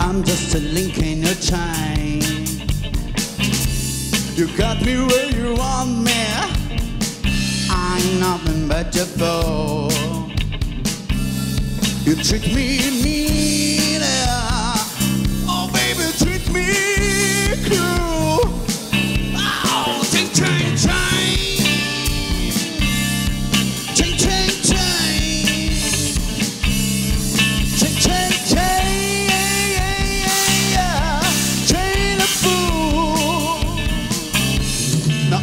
I'm just a link in your chain. You got me where you want me. I'm nothing but your fool. You treat me mean. Oh, baby, treat me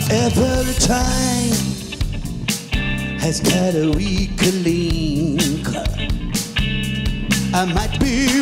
every time has got a weak link. I might be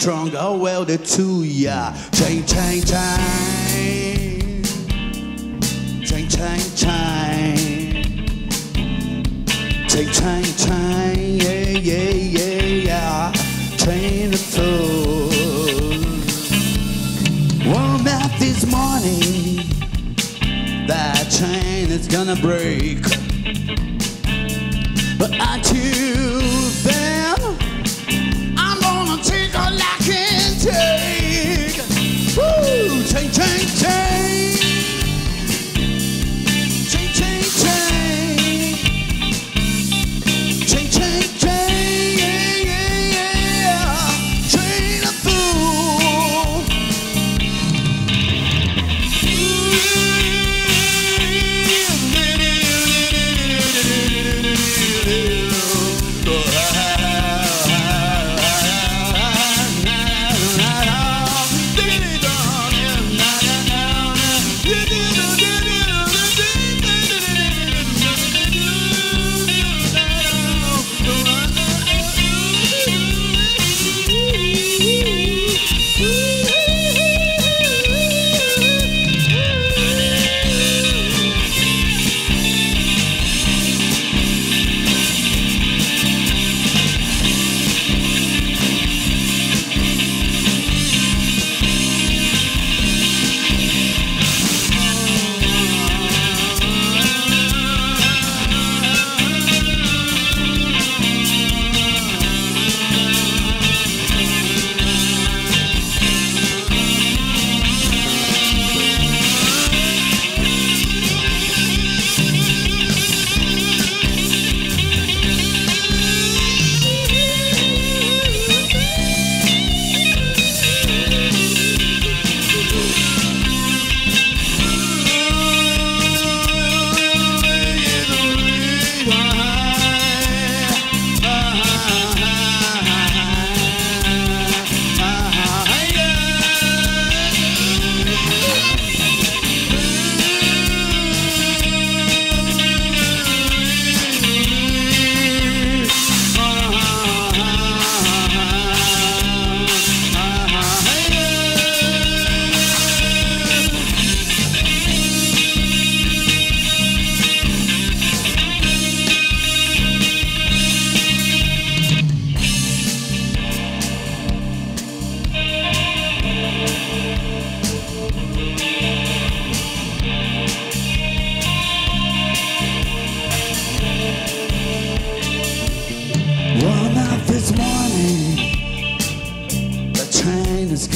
strong, all oh, welded to ya. Chang, chang, chang. Chang, chang, chang. Chang, chang. Yeah, yeah, yeah, yeah. Train the fool. Warm up this morning. That chain is gonna break. But I choose.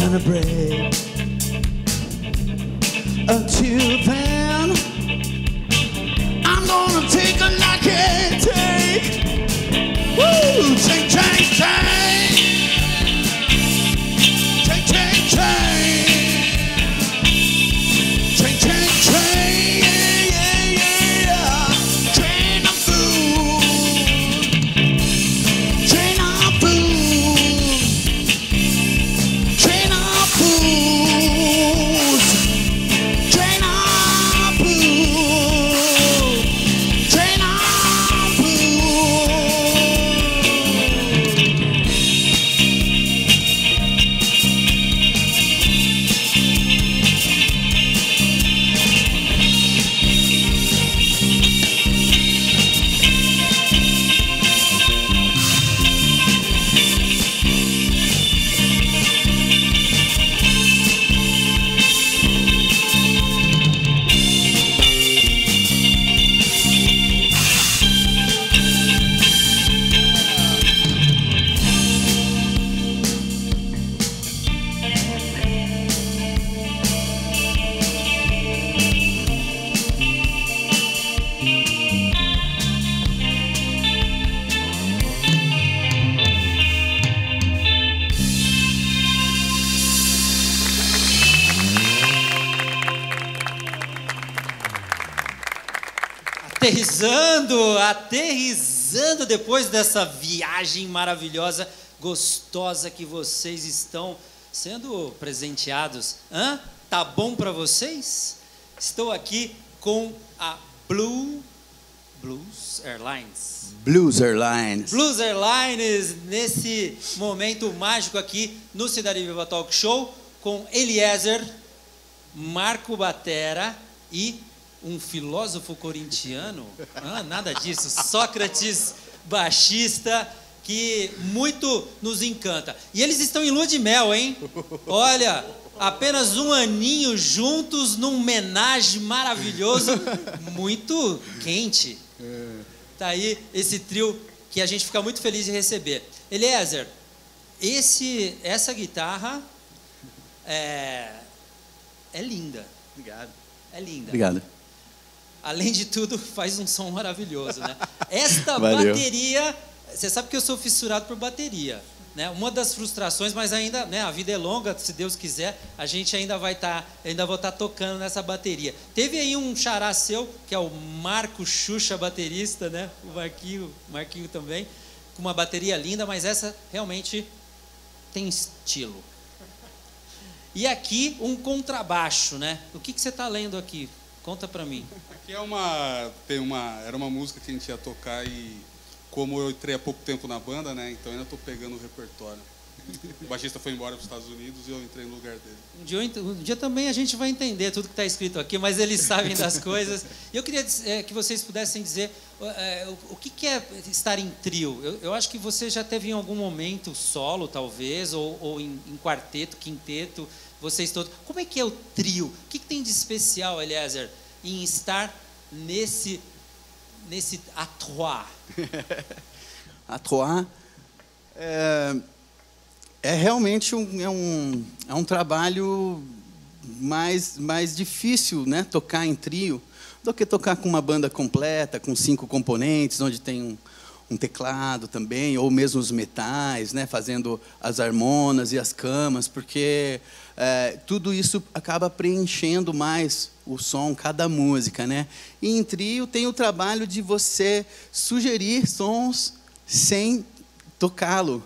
Gonna break. Aterrizando, aterrizando depois dessa viagem maravilhosa, gostosa que vocês estão sendo presenteados. Hã? Tá bom para vocês? Estou aqui com a Blue Blues Airlines. Blues Airlines. Blues Airlines nesse momento mágico aqui no Cidade Viva Talk Show com Eliezer, Marco Batera e um filósofo corintiano, ah, nada disso, Sócrates, baixista, que muito nos encanta. E eles estão em lua de mel, hein? Olha, apenas um aninho juntos num homenagem maravilhoso, muito quente. Tá aí esse trio que a gente fica muito feliz de receber. Eliezer, esse, essa guitarra é, é linda. Obrigado. É linda. Obrigado. Além de tudo, faz um som maravilhoso, né? Esta Valeu. bateria, você sabe que eu sou fissurado por bateria, né? Uma das frustrações, mas ainda, né? A vida é longa, se Deus quiser, a gente ainda vai estar, ainda vou estar tocando nessa bateria. Teve aí um xará seu, que é o Marco Xuxa baterista, né? O Marquinho, Marquinho também, com uma bateria linda, mas essa realmente tem estilo. E aqui um contrabaixo, né? O que, que você está lendo aqui? Conta para mim. Aqui é uma, tem uma, era uma música que a gente ia tocar e como eu entrei há pouco tempo na banda, né? Então ainda estou pegando o repertório. O baixista foi embora para os Estados Unidos e eu entrei no lugar dele. Um dia, um dia também a gente vai entender tudo que está escrito aqui, mas eles sabem das coisas. E eu queria eh, que vocês pudessem dizer eh, o, o que, que é estar em trio. Eu, eu acho que você já teve em algum momento solo, talvez, ou, ou em, em quarteto, quinteto, vocês todos. Como é que é o trio? O que, que tem de especial, Eliezer, em estar nesse, nesse à trois? A Troar é, é realmente um, é um, é um trabalho mais, mais difícil, né? Tocar em trio, do que tocar com uma banda completa, com cinco componentes, onde tem um, um teclado também, ou mesmo os metais, né? Fazendo as harmonas e as camas, porque é, tudo isso acaba preenchendo mais o som, cada música, né? E em trio tem o trabalho de você sugerir sons sem tocá-lo,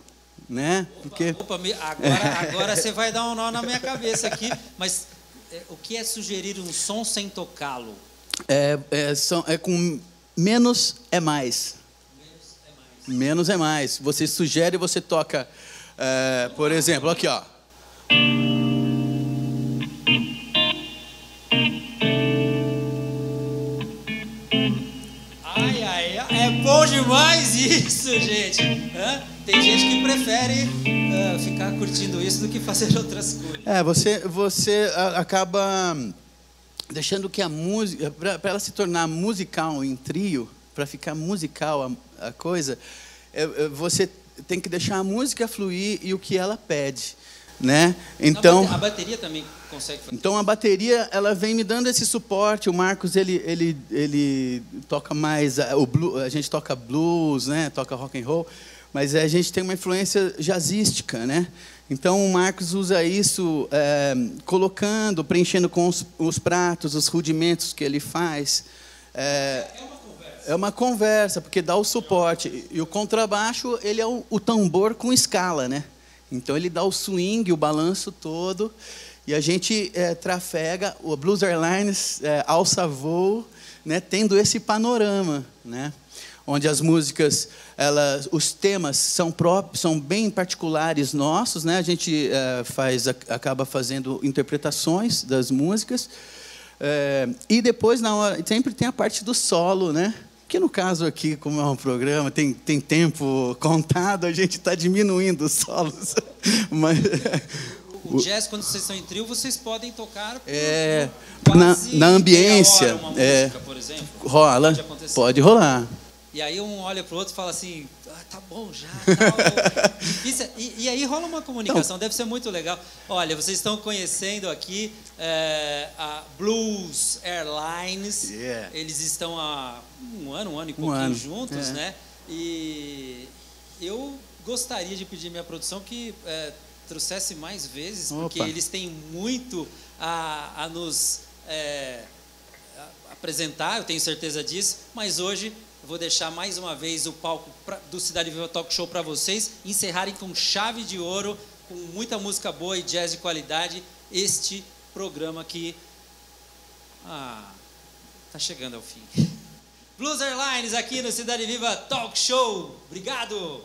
né? Porque Opa, agora, agora você vai dar um nó na minha cabeça aqui, mas eh, o que é sugerir um som sem tocá-lo? é, é, são, é com menos é mais. Menos é mais. Você sugere, você toca, é, por exemplo, aqui ó. Ai, ai, ai, é bom demais isso, gente. Hã? Tem gente que prefere ah, ficar curtindo isso do que fazer outras coisas. É, você, você acaba deixando que a música, para ela se tornar musical em trio, para ficar musical a, a coisa, é, é, você tem que deixar a música fluir e o que ela pede, né? Então, a bateria também consegue fazer. então a bateria ela vem me dando esse suporte. O Marcos ele ele, ele toca mais o blu- a gente toca blues, né? Toca rock and roll, mas a gente tem uma influência jazzística, né? Então o Marcos usa isso é, colocando, preenchendo com os, os pratos, os rudimentos que ele faz. É, é uma conversa, porque dá o suporte. E o contrabaixo, ele é o, o tambor com escala, né? Então ele dá o swing, o balanço todo. E a gente é, trafega, o Blues Airlines é, alça voo, né, tendo esse panorama, né? Onde as músicas, elas, os temas são próprios, são bem particulares nossos, né? A gente é, faz, acaba fazendo interpretações das músicas. É, e depois, na hora, sempre tem a parte do solo, né? Que no caso aqui, como é um programa, tem, tem tempo contado, a gente está diminuindo os solos. Mas, O jazz, quando vocês estão em trio, vocês podem tocar É, na- na ambiência, hora uma é. música, por exemplo. rola, Pode pode rolar. E aí um olha pro outro e fala assim, ah, tá bom já, tal. Difícil. E, e aí rola uma comunicação, deve ser muito legal. Olha, vocês estão conhecendo aqui é, a Blues Airlines. Yeah. Eles estão há um ano, um ano e pouquinho juntos, é. né? E eu gostaria de pedir minha produção que é, trouxesse mais vezes, porque Opa. eles têm muito a, a nos... é, apresentar, eu tenho certeza disso, mas hoje vou deixar mais uma vez o palco pra- do Cidade Viva Talk Show para vocês encerrarem com chave de ouro, com muita música boa e jazz de qualidade, este programa que ah, tá chegando ao fim. Blues Airlines aqui no Cidade Viva Talk Show. Obrigado.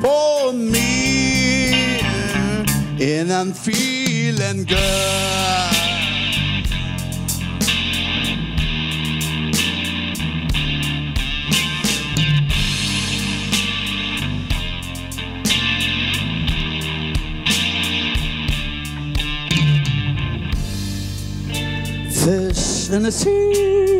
for me, and I'm feeling good. Fish in the sea,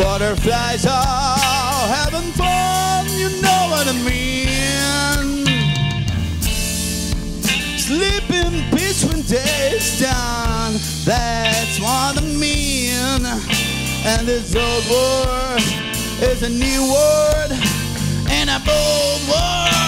Butterflies are having fun, you know what I mean. Sleep in peace when day's done. That's what I mean. And this old word is a new word and a bold word.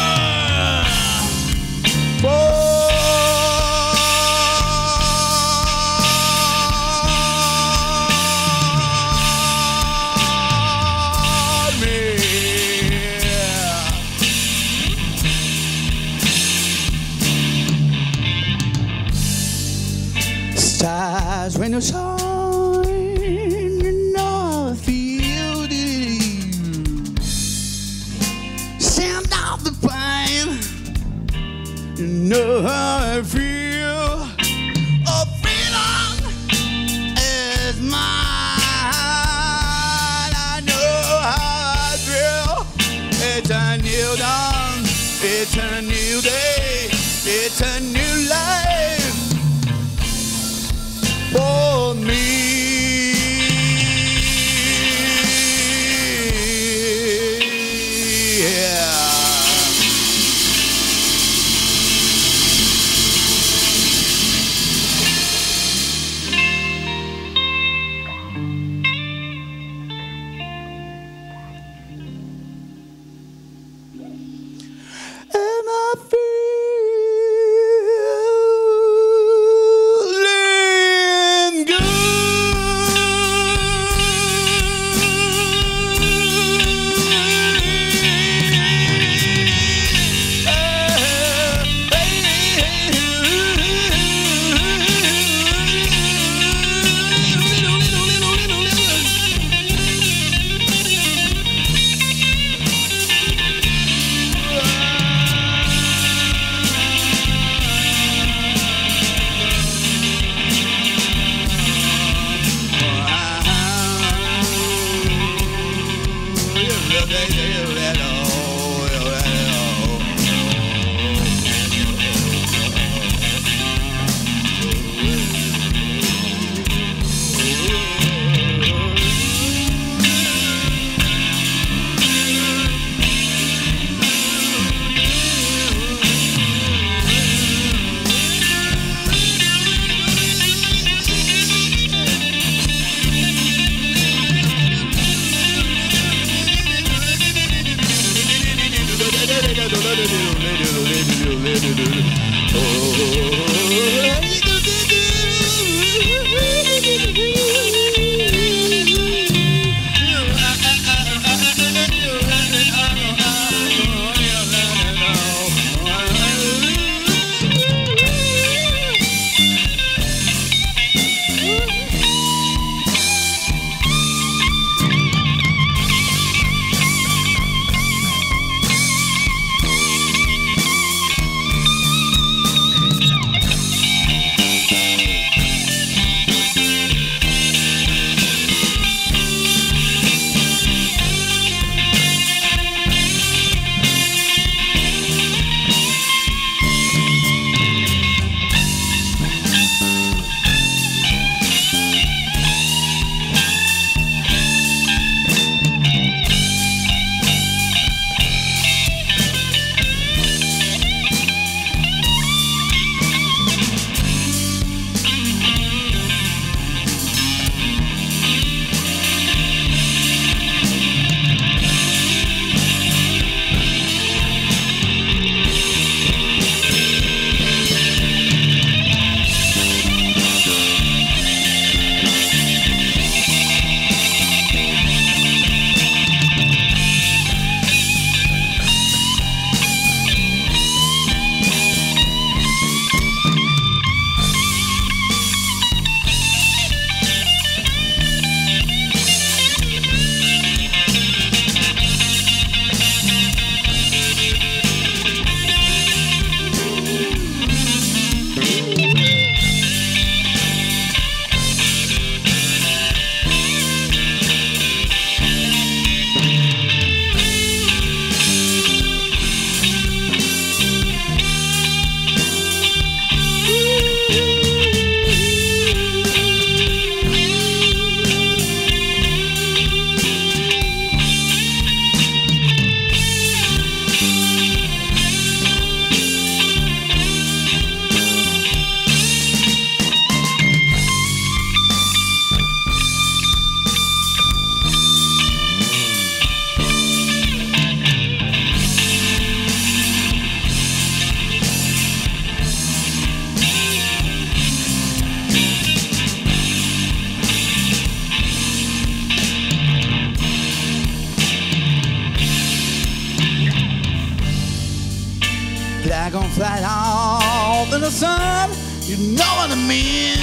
All the sun, you know what I mean?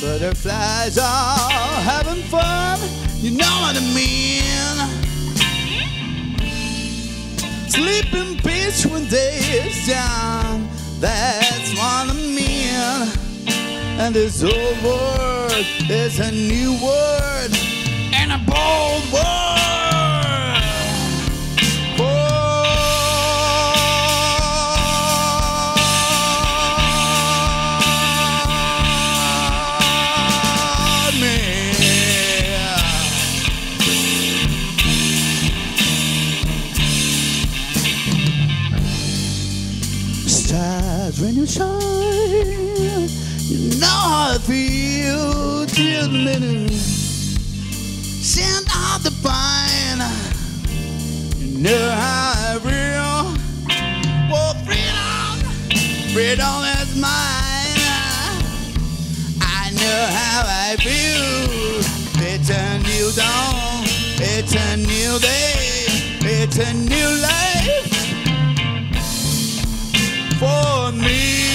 Butterflies are having fun. You know what I mean? Sleep in peace when day is done. That's what I mean. And this old word is a new world and a bold word. Stars you know how I feel the minute. Send out the pine, you know how I feel. Well, freedom, freedom is mine. I know how I feel. It's a new dawn, it's a new day, it's a new life on me.